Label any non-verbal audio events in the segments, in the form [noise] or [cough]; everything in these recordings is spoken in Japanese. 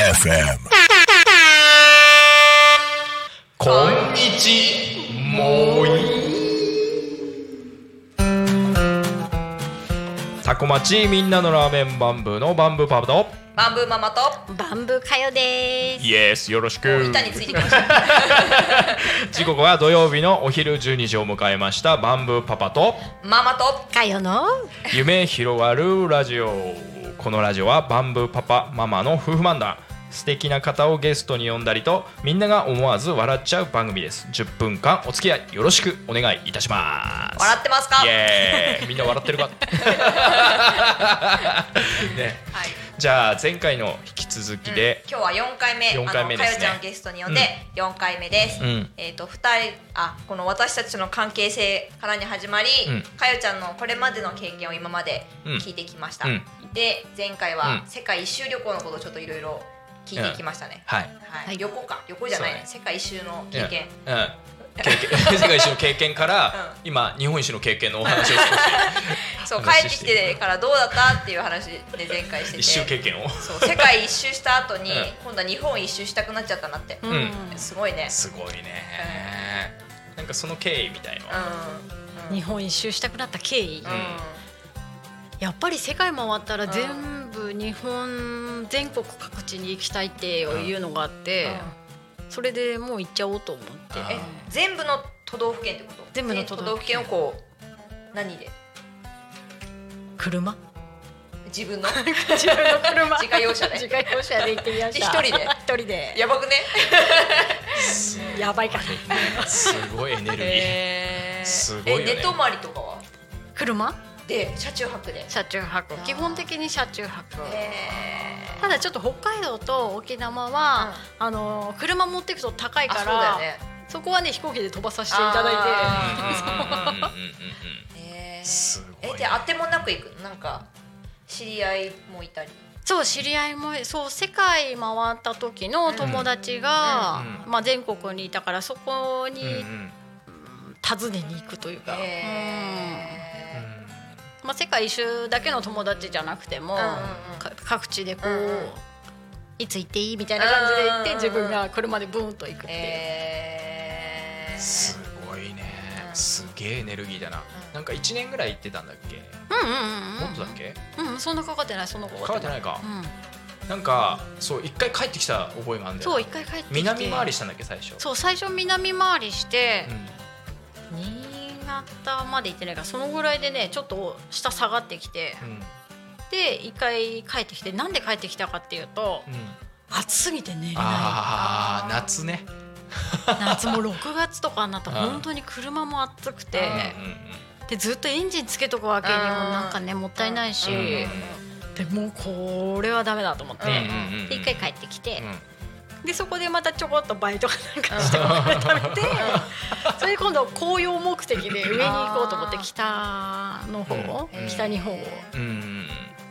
FM. こんにちもいタコ町みんなのラーメンバンブーのバンブーパブとバンブーママとバンブーかよです。イエスよろしく。板についてきました。時刻は土曜日のお昼12時を迎えましたバンブーパパとママと。かよの。夢広がるラジオ。このラジオはバンブーパパママの夫婦漫談。素敵な方をゲストに呼んだりとみんなが思わず笑っちゃう番組です。10分間お付き合いよろしくお願いいたします。笑ってますか？イエーイみんな笑ってるか？[laughs] ね。はい。じゃあ前回の引き続きで、今日は4回目、四回目ですね。かよちゃんをゲストに呼んで4回目です。うん。えっ、と2人あこの私たちの関係性からに始まり、うん。かよちゃんのこれまでの経験を今までうん。聞いてきました。うん。で前回はうん。世界一周旅行のことをちょっといろいろ聞いてきましたね。はいはい。はい。旅行か。旅行じゃないね。そ世界一周の経験。うん、うん経験世界一周の経験から、う今日本一周の経験のお話を少し [laughs] そう帰話ってきてからどうだったっていう話で前回してて。一周経験を。そう世界一周した後に、うん。今度は日本一周したくなっちゃったなって、ん。すごいね。すごいね、なんかその経緯みたいのは、うん。日本一周したくなった経緯。やっぱり世界回ったら全部日本全国各地に行きたいっていうのがあって、それでもう行っちゃおうと思って。え全部の都道府県ってこと？全部の都道府県をこう何で？車？自分の？[laughs] 自分の車。自家用車で自家用車で行ってみました。で一人で？一人で。やばくね？[laughs] やばいかな。[laughs] すごいエネルギー、えすごいよねえ寝泊まりとかは？車？で車中泊で。車中泊。基本的に車中泊。えただちょっと北海道と沖縄は、あの車持っていくと高いあからね。そこはね飛行機で飛ばさせていただいて。すごいえであてもなく行く？なんか知り合いもいたり。そう知り合いもそう世界回った時の友達が、うんまあ、全国にいたからそこにうんうん。訪ねに行くというか、えうんまあ、世界一周だけの友達じゃなくても、うんうんうん。か各地でこう、うんうん。いつ行っていいみたいな感じで行って、うんうんうん。自分が車でブーンと行くっていう。えー。すごいね。すげえエネルギーだな、なんか1年ぐらい行ってたんだっけ、うんうんうんうん。もっとだっけ？うん、そんなかかってないそんなかかかかっててないか、うん、なんかそう一回帰ってきた覚えがあるんだよそう一回帰ってきて。南回りしたんだっけ最初？そう最初南回りしてう、ん新潟まで行ってないからそのぐらいでねちょっと下下がってきてうん。で一回帰ってきてなんで帰ってきたかっていうとうん。暑すぎて寝れなああ夏ね。い夏も6月とかになったらうん。本当に車も暑くてでずっとエンジンつけとくわけにもなんかねもったいないしうん。でもうこれはダメだと思ってで一回帰ってきてうんでそこでまたちょこっとバイトかなんかしてお金食べて [laughs] それで今度紅葉目的で上に行こうと思って北の方うん。北日本を行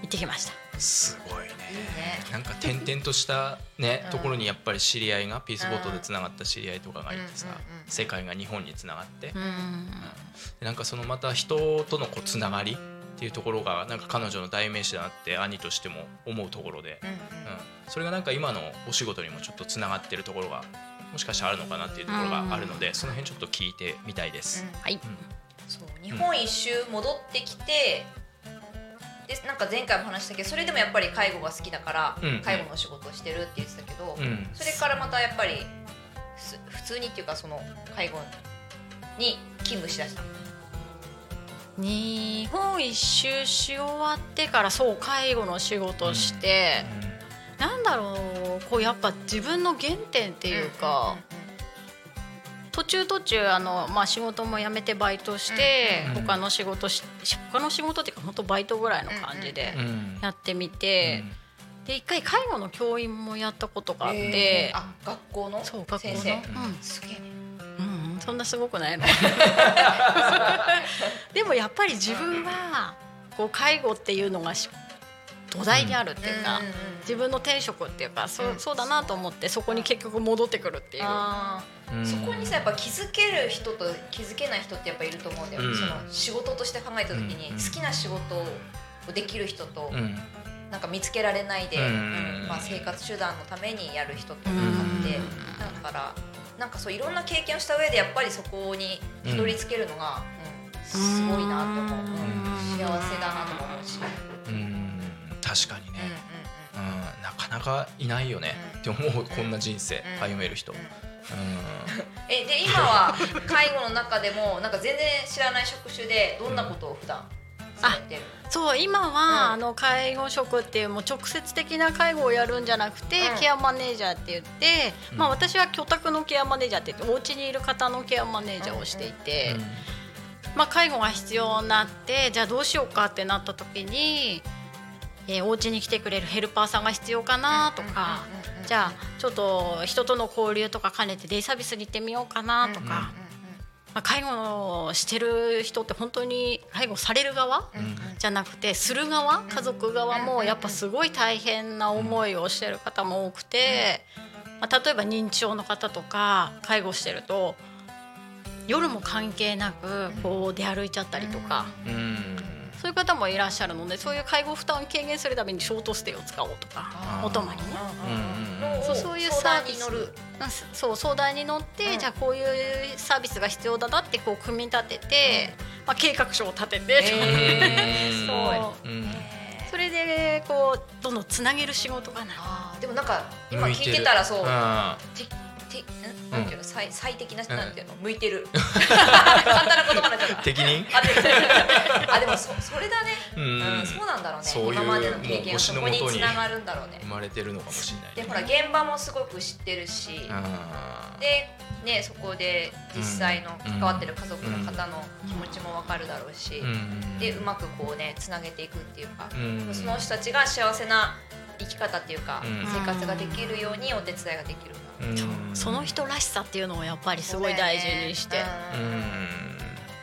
ってきました。すごいね。ね。なんか点々としたねうん。ところにやっぱり知り合いがピースボートでつながった知り合いとかがいてさ世界が日本につながって。うなんかそのまた人とのこうつながりっていうところがなんか彼女の代名詞だなって兄としても思うところで、うんうん。うん、それがなんか今のお仕事にもちょっとつながってるところがもしかしたらあるのかなっていうところがあるのでその辺ちょっと聞いてみたいです。はい。うん。そう日本一周戻ってきて、でなんか前回も話したけどそれでもやっぱり介護が好きだから、うん介護の仕事をしてるって言ってたけど、うん。それからまたやっぱりす普通にっていうかその介護に勤務しだした日本一周し終わってからそう介護の仕事をして、なんだろうこうやっぱ自分の原点っていうか、途中途中あの、まあ、仕事も辞めてバイトして、うんうん他の仕事し他の仕事っていうか本当バイトぐらいの感じでうんやってみて、で一回介護の教員もやったことがあって、あ学校のそう学校の先生、うん。すげえそんなすごくないの？[laughs] でもやっぱり自分はこう介護っていうのがし土台にあるっていうか、うんうんうん。自分の天職っていうかそ,、ううん。そうだなと思ってそこに結局戻ってくるっていう。そこにさやっぱ気づける人と気づけない人ってやっぱいると思うんだよ、うん。その仕事として考えた時にうん。好きな仕事をできる人とうん。なんか見つけられないで、うん。うんまあ、生活手段のためにやる人とかあってだからなんかそういろんな経験をした上でやっぱりそこにたどり着けるのが、うん。すごいなって思う、うん幸せだなとも思うし、うん。確かにうんね、うん、なかなかいないよね、って思うこんな人生。うん。歩める人、えで今は介護の中でもなんか全然知らない職種でどんなことを普段？されてるそう今は、うんあの介護職っていうもう直接的な介護をやるんじゃなくて、うん。ケアマネージャーって言って、うん。まあ、私は居宅のケアマネージャーって言ってお家にいる方のケアマネージャーをしていて、まあ、介護が必要になってじゃあどうしようかってなった時に、えー、お家に来てくれるヘルパーさんが必要かなとか、じゃあちょっと人との交流とか兼ねてデイサービスに行ってみようかなとか、まあ、介護をしてる人って本当に介護される側、じゃなくてする側家族側もやっぱすごい大変な思いをしてる方も多くて、まあ、例えば認知症の方とか介護してると夜も関係なくこう出歩いちゃったりとか。うん。そういう方もいらっしゃるのでそういう介護負担を軽減するためにショートステイを使おうとかお泊まりね。うんそうそういう相サービス談に乗る。うんそう相談に乗って、うん。じゃあこういうサービスが必要だなってこう組み立てて、まあ、計画書を立てて、えー。[laughs] そう。うん。それでこうどんどんつなげる仕事かな。でもなんか今聞いてたらそう。あててん。なんていうの最最適ななんていうの向いてる。[laughs] 簡単な言葉になっちゃった。ー適任あでもそそれだね、ううん。んそうなんだろうね。そう今までの経験は。そこにつながるんだろうね。生まれてるのかもしれないでほら現場もすごく知ってるし。でねそこで実際の関わってる家族の方の気持ちもわかるだろうし、うんでうまくこうねつなげていくっていうか、うんその人たちが幸せな生き方っていうか、うん。生活ができるようにお手伝いができる。うんその人らしさっていうのをやっぱりすごい大事にして。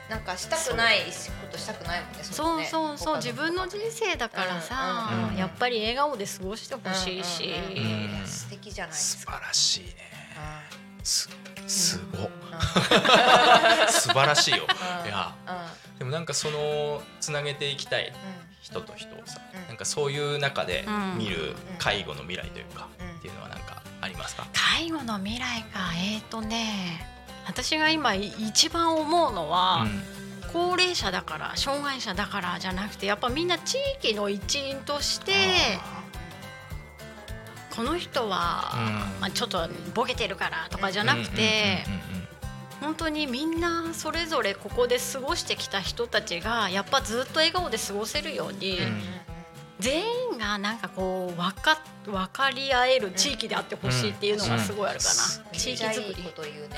なんかしたくないことしたくないもんねそうね。そうそう自分の人生だからさ、うんうんやっぱり笑顔で過ごしてほしいし、うんうんうんうん。素敵じゃないですか。素晴らしいね。すすご。っうん。[laughs] 素晴らしいよ。うん。いや。うん。でもなんかそのつなげていきたい人と人をさうん。なんかそういう中でうん。見る介護の未来というかうん。っていうのはなんかありますか？介護の未来か。えー、とね私が今一番思うのは、高齢者だから障害者だからじゃなくてやっぱみんな地域の一員としてこの人は、うん。まあ、ちょっとボケてるからとかじゃなくてうんうんうんうん。本当にみんなそれぞれここで過ごしてきた人たちがやっぱずっと笑顔で過ごせるように、うん。全員がなんかこう分か分かり合える地域であってほしいっていうのがすごいあるかな、地域づくり。こと言うね。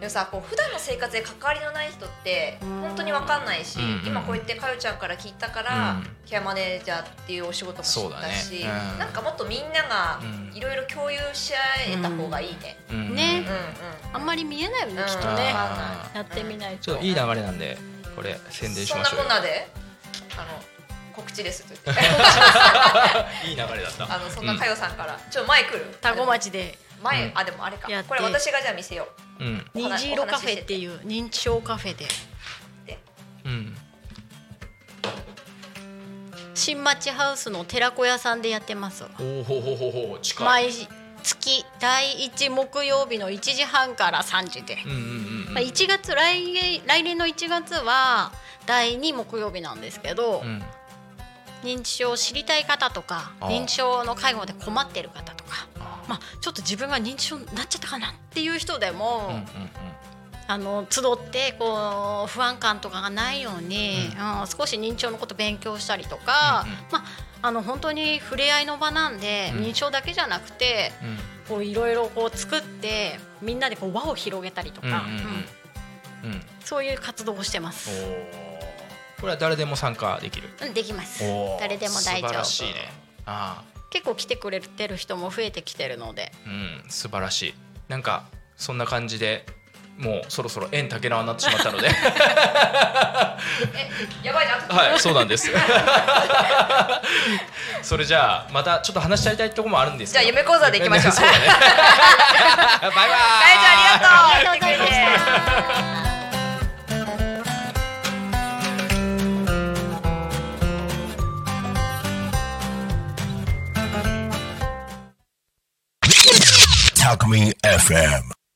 でもさこう普段の生活で関わりのない人ってうん本当に分かんないし、うん今こうやってかよちゃんから聞いたから、うん。ケアマネージャーっていうお仕事も知そうだね。ったし、うん。なんかもっとみんながうんいろいろ共有し合えた方がいいね。うん。ね。うんうんあんまり見えないよね、うんきっとね。あやってみないと。ちょっといい流れなんでこれ宣伝しそんなましょうよ。こんなであの告知ですと言って。いい流れだった。あのそんなかよさんから、ちょっと前来る？田子町で。前、うん。あでもあれか。これ私がじゃあ見せよう。うん。虹色カフェっていう認知症カフェで。うん。新町ハウスの寺子屋さんでやってます。わおおほほほほ近い。毎月第1木曜日の1時半から3時で、うんうんうんうん。まあ、1月来年来年の1月は第2木曜日なんですけど、うん認知症を知りたい方とかああ。認知症の介護で困ってる方とか。あまあ、ちょっと自分が認知症になっちゃったかなっていう人でも、うんうんあの集ってこう不安感とかがないように、うん。少し認知症のこと勉強したりとか、うんうん。まあ、あの本当に触れ合いの場なんで、うん。認知症だけじゃなくてこういろいろこう作ってみんなでこう輪を広げたりとか、うんうんうん。うん。うん。そういう活動をしてまおす。ーこれは誰でも参加できる？うん、できます。誰でも大丈夫。素晴らしいね。あ結構来てくれてる人も増えてきてるので。あうん素晴らしい。なんかそんな感じでもうそろそろ縁竹縄になってしまったので。[laughs] えやばいじゃんはいそうなんです。[laughs] それじゃあまたちょっと話し合いたいところもあるんですじゃあ夢講座で行きましょう。[laughs] そうだね。バイバイ。かえちゃんありがとう。ありがとうございました Alchemy FM.